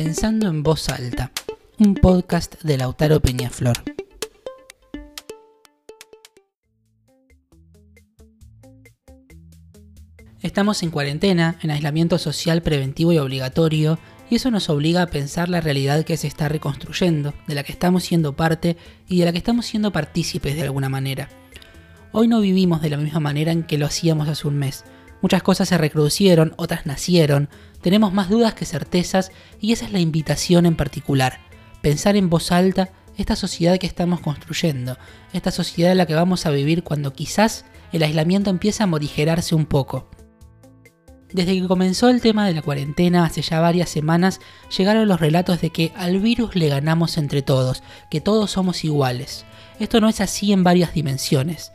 Pensando en voz alta, un podcast de Lautaro Peñaflor. Estamos en cuarentena, en aislamiento social preventivo y obligatorio, y eso nos obliga a pensar la realidad que se está reconstruyendo, de la que estamos siendo parte y de la que estamos siendo partícipes de alguna manera. Hoy no vivimos de la misma manera en que lo hacíamos hace un mes. Muchas cosas se reproducieron, otras nacieron, tenemos más dudas que certezas y esa es la invitación en particular. Pensar en voz alta esta sociedad que estamos construyendo, esta sociedad en la que vamos a vivir cuando quizás el aislamiento empieza a morigerarse un poco. Desde que comenzó el tema de la cuarentena hace ya varias semanas, llegaron los relatos de que al virus le ganamos entre todos, que todos somos iguales. Esto no es así en varias dimensiones.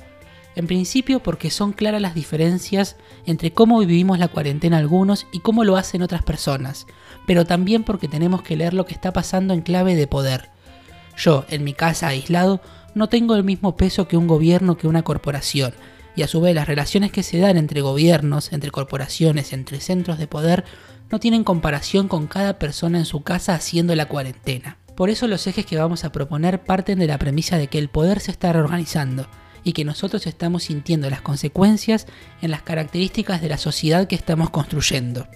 En principio porque son claras las diferencias entre cómo vivimos la cuarentena algunos y cómo lo hacen otras personas, pero también porque tenemos que leer lo que está pasando en clave de poder. Yo, en mi casa aislado, no tengo el mismo peso que un gobierno que una corporación, y a su vez las relaciones que se dan entre gobiernos, entre corporaciones, entre centros de poder, no tienen comparación con cada persona en su casa haciendo la cuarentena. Por eso los ejes que vamos a proponer parten de la premisa de que el poder se está reorganizando y que nosotros estamos sintiendo las consecuencias en las características de la sociedad que estamos construyendo.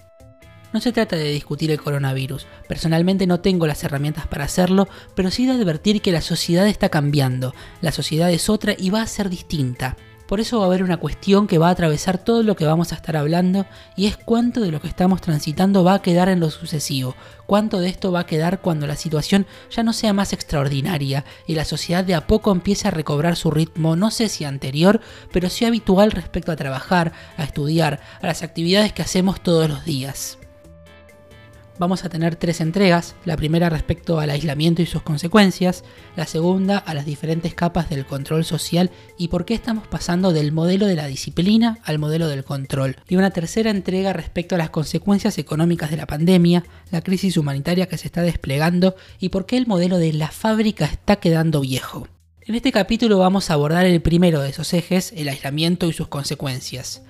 No se trata de discutir el coronavirus, personalmente no tengo las herramientas para hacerlo, pero sí de advertir que la sociedad está cambiando, la sociedad es otra y va a ser distinta. Por eso va a haber una cuestión que va a atravesar todo lo que vamos a estar hablando y es cuánto de lo que estamos transitando va a quedar en lo sucesivo, cuánto de esto va a quedar cuando la situación ya no sea más extraordinaria y la sociedad de a poco empiece a recobrar su ritmo, no sé si anterior, pero sí habitual respecto a trabajar, a estudiar, a las actividades que hacemos todos los días vamos a tener tres entregas, la primera respecto al aislamiento y sus consecuencias, la segunda a las diferentes capas del control social y por qué estamos pasando del modelo de la disciplina al modelo del control, y una tercera entrega respecto a las consecuencias económicas de la pandemia, la crisis humanitaria que se está desplegando y por qué el modelo de la fábrica está quedando viejo. En este capítulo vamos a abordar el primero de esos ejes, el aislamiento y sus consecuencias.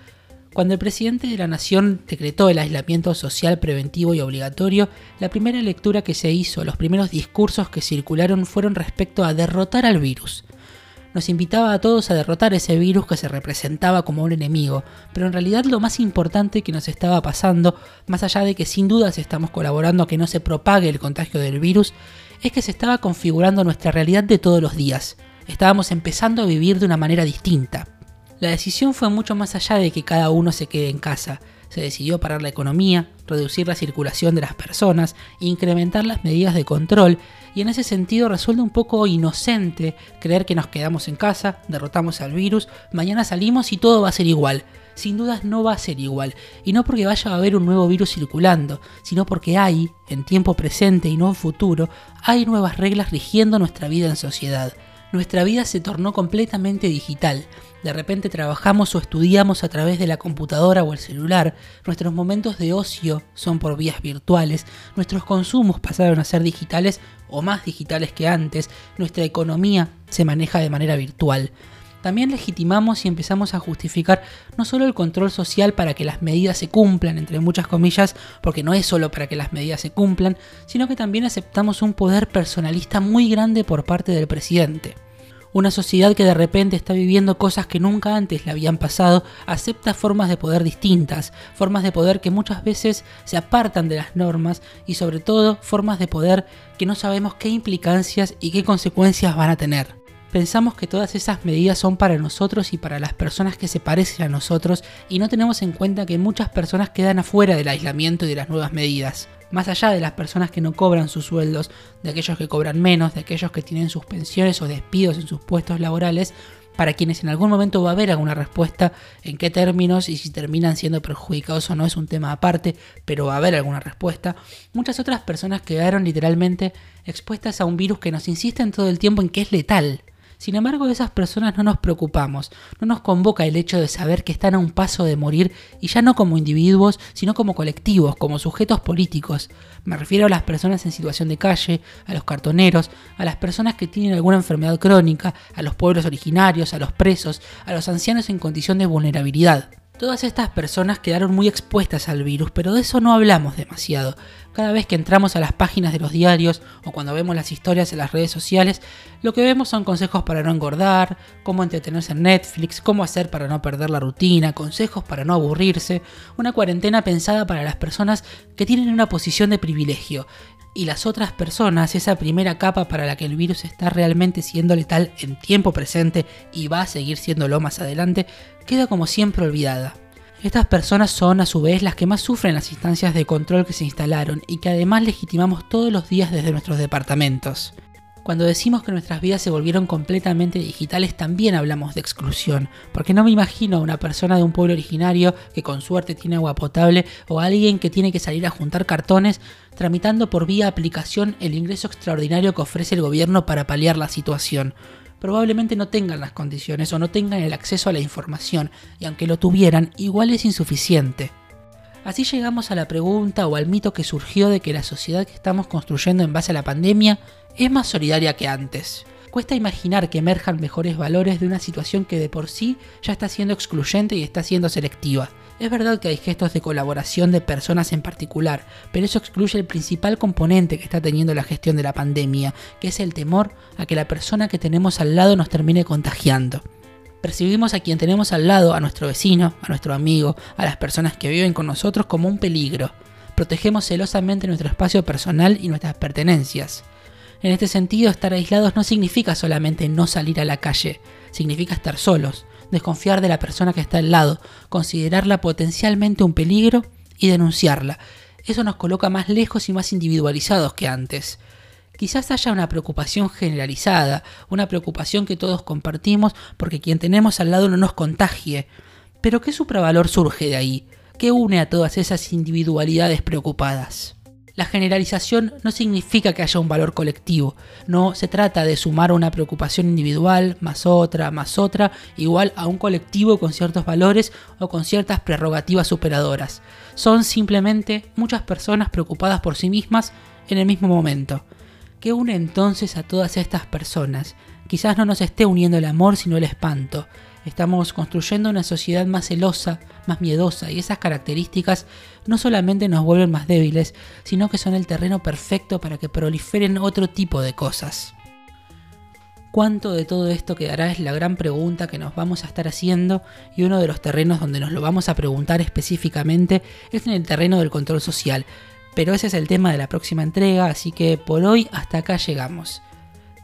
Cuando el presidente de la Nación decretó el aislamiento social preventivo y obligatorio, la primera lectura que se hizo, los primeros discursos que circularon fueron respecto a derrotar al virus. Nos invitaba a todos a derrotar ese virus que se representaba como un enemigo, pero en realidad lo más importante que nos estaba pasando, más allá de que sin dudas estamos colaborando a que no se propague el contagio del virus, es que se estaba configurando nuestra realidad de todos los días. Estábamos empezando a vivir de una manera distinta. La decisión fue mucho más allá de que cada uno se quede en casa. Se decidió parar la economía, reducir la circulación de las personas, incrementar las medidas de control y en ese sentido resulta un poco inocente creer que nos quedamos en casa, derrotamos al virus, mañana salimos y todo va a ser igual. Sin dudas no va a ser igual, y no porque vaya a haber un nuevo virus circulando, sino porque hay, en tiempo presente y no en futuro, hay nuevas reglas rigiendo nuestra vida en sociedad. Nuestra vida se tornó completamente digital, de repente trabajamos o estudiamos a través de la computadora o el celular, nuestros momentos de ocio son por vías virtuales, nuestros consumos pasaron a ser digitales o más digitales que antes, nuestra economía se maneja de manera virtual. También legitimamos y empezamos a justificar no solo el control social para que las medidas se cumplan, entre muchas comillas, porque no es solo para que las medidas se cumplan, sino que también aceptamos un poder personalista muy grande por parte del presidente. Una sociedad que de repente está viviendo cosas que nunca antes le habían pasado, acepta formas de poder distintas, formas de poder que muchas veces se apartan de las normas y sobre todo formas de poder que no sabemos qué implicancias y qué consecuencias van a tener. Pensamos que todas esas medidas son para nosotros y para las personas que se parecen a nosotros y no tenemos en cuenta que muchas personas quedan afuera del aislamiento y de las nuevas medidas más allá de las personas que no cobran sus sueldos, de aquellos que cobran menos, de aquellos que tienen sus pensiones o despidos en sus puestos laborales, para quienes en algún momento va a haber alguna respuesta en qué términos y si terminan siendo perjudicados o no es un tema aparte, pero va a haber alguna respuesta. Muchas otras personas quedaron literalmente expuestas a un virus que nos insisten todo el tiempo en que es letal. Sin embargo, de esas personas no nos preocupamos, no nos convoca el hecho de saber que están a un paso de morir y ya no como individuos, sino como colectivos, como sujetos políticos. Me refiero a las personas en situación de calle, a los cartoneros, a las personas que tienen alguna enfermedad crónica, a los pueblos originarios, a los presos, a los ancianos en condición de vulnerabilidad. Todas estas personas quedaron muy expuestas al virus, pero de eso no hablamos demasiado. Cada vez que entramos a las páginas de los diarios o cuando vemos las historias en las redes sociales, lo que vemos son consejos para no engordar, cómo entretenerse en Netflix, cómo hacer para no perder la rutina, consejos para no aburrirse, una cuarentena pensada para las personas que tienen una posición de privilegio y las otras personas, esa primera capa para la que el virus está realmente siendo letal en tiempo presente y va a seguir siéndolo más adelante, queda como siempre olvidada. Estas personas son a su vez las que más sufren las instancias de control que se instalaron y que además legitimamos todos los días desde nuestros departamentos. Cuando decimos que nuestras vidas se volvieron completamente digitales también hablamos de exclusión, porque no me imagino a una persona de un pueblo originario que con suerte tiene agua potable o a alguien que tiene que salir a juntar cartones tramitando por vía aplicación el ingreso extraordinario que ofrece el gobierno para paliar la situación probablemente no tengan las condiciones o no tengan el acceso a la información, y aunque lo tuvieran, igual es insuficiente. Así llegamos a la pregunta o al mito que surgió de que la sociedad que estamos construyendo en base a la pandemia es más solidaria que antes. Cuesta imaginar que emerjan mejores valores de una situación que de por sí ya está siendo excluyente y está siendo selectiva. Es verdad que hay gestos de colaboración de personas en particular, pero eso excluye el principal componente que está teniendo la gestión de la pandemia, que es el temor a que la persona que tenemos al lado nos termine contagiando. Percibimos a quien tenemos al lado, a nuestro vecino, a nuestro amigo, a las personas que viven con nosotros como un peligro. Protegemos celosamente nuestro espacio personal y nuestras pertenencias. En este sentido, estar aislados no significa solamente no salir a la calle, significa estar solos, desconfiar de la persona que está al lado, considerarla potencialmente un peligro y denunciarla. Eso nos coloca más lejos y más individualizados que antes. Quizás haya una preocupación generalizada, una preocupación que todos compartimos porque quien tenemos al lado no nos contagie. Pero ¿qué supravalor surge de ahí? ¿Qué une a todas esas individualidades preocupadas? La generalización no significa que haya un valor colectivo, no se trata de sumar una preocupación individual, más otra, más otra, igual a un colectivo con ciertos valores o con ciertas prerrogativas superadoras. Son simplemente muchas personas preocupadas por sí mismas en el mismo momento. ¿Qué une entonces a todas estas personas? Quizás no nos esté uniendo el amor sino el espanto. Estamos construyendo una sociedad más celosa, más miedosa y esas características no solamente nos vuelven más débiles, sino que son el terreno perfecto para que proliferen otro tipo de cosas. ¿Cuánto de todo esto quedará? Es la gran pregunta que nos vamos a estar haciendo y uno de los terrenos donde nos lo vamos a preguntar específicamente es en el terreno del control social. Pero ese es el tema de la próxima entrega, así que por hoy hasta acá llegamos.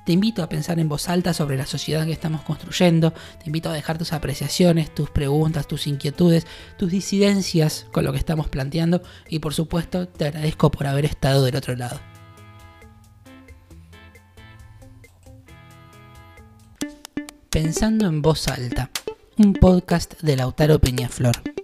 Te invito a pensar en voz alta sobre la sociedad que estamos construyendo, te invito a dejar tus apreciaciones, tus preguntas, tus inquietudes, tus disidencias con lo que estamos planteando y por supuesto te agradezco por haber estado del otro lado. Pensando en voz alta, un podcast de Lautaro Peñaflor.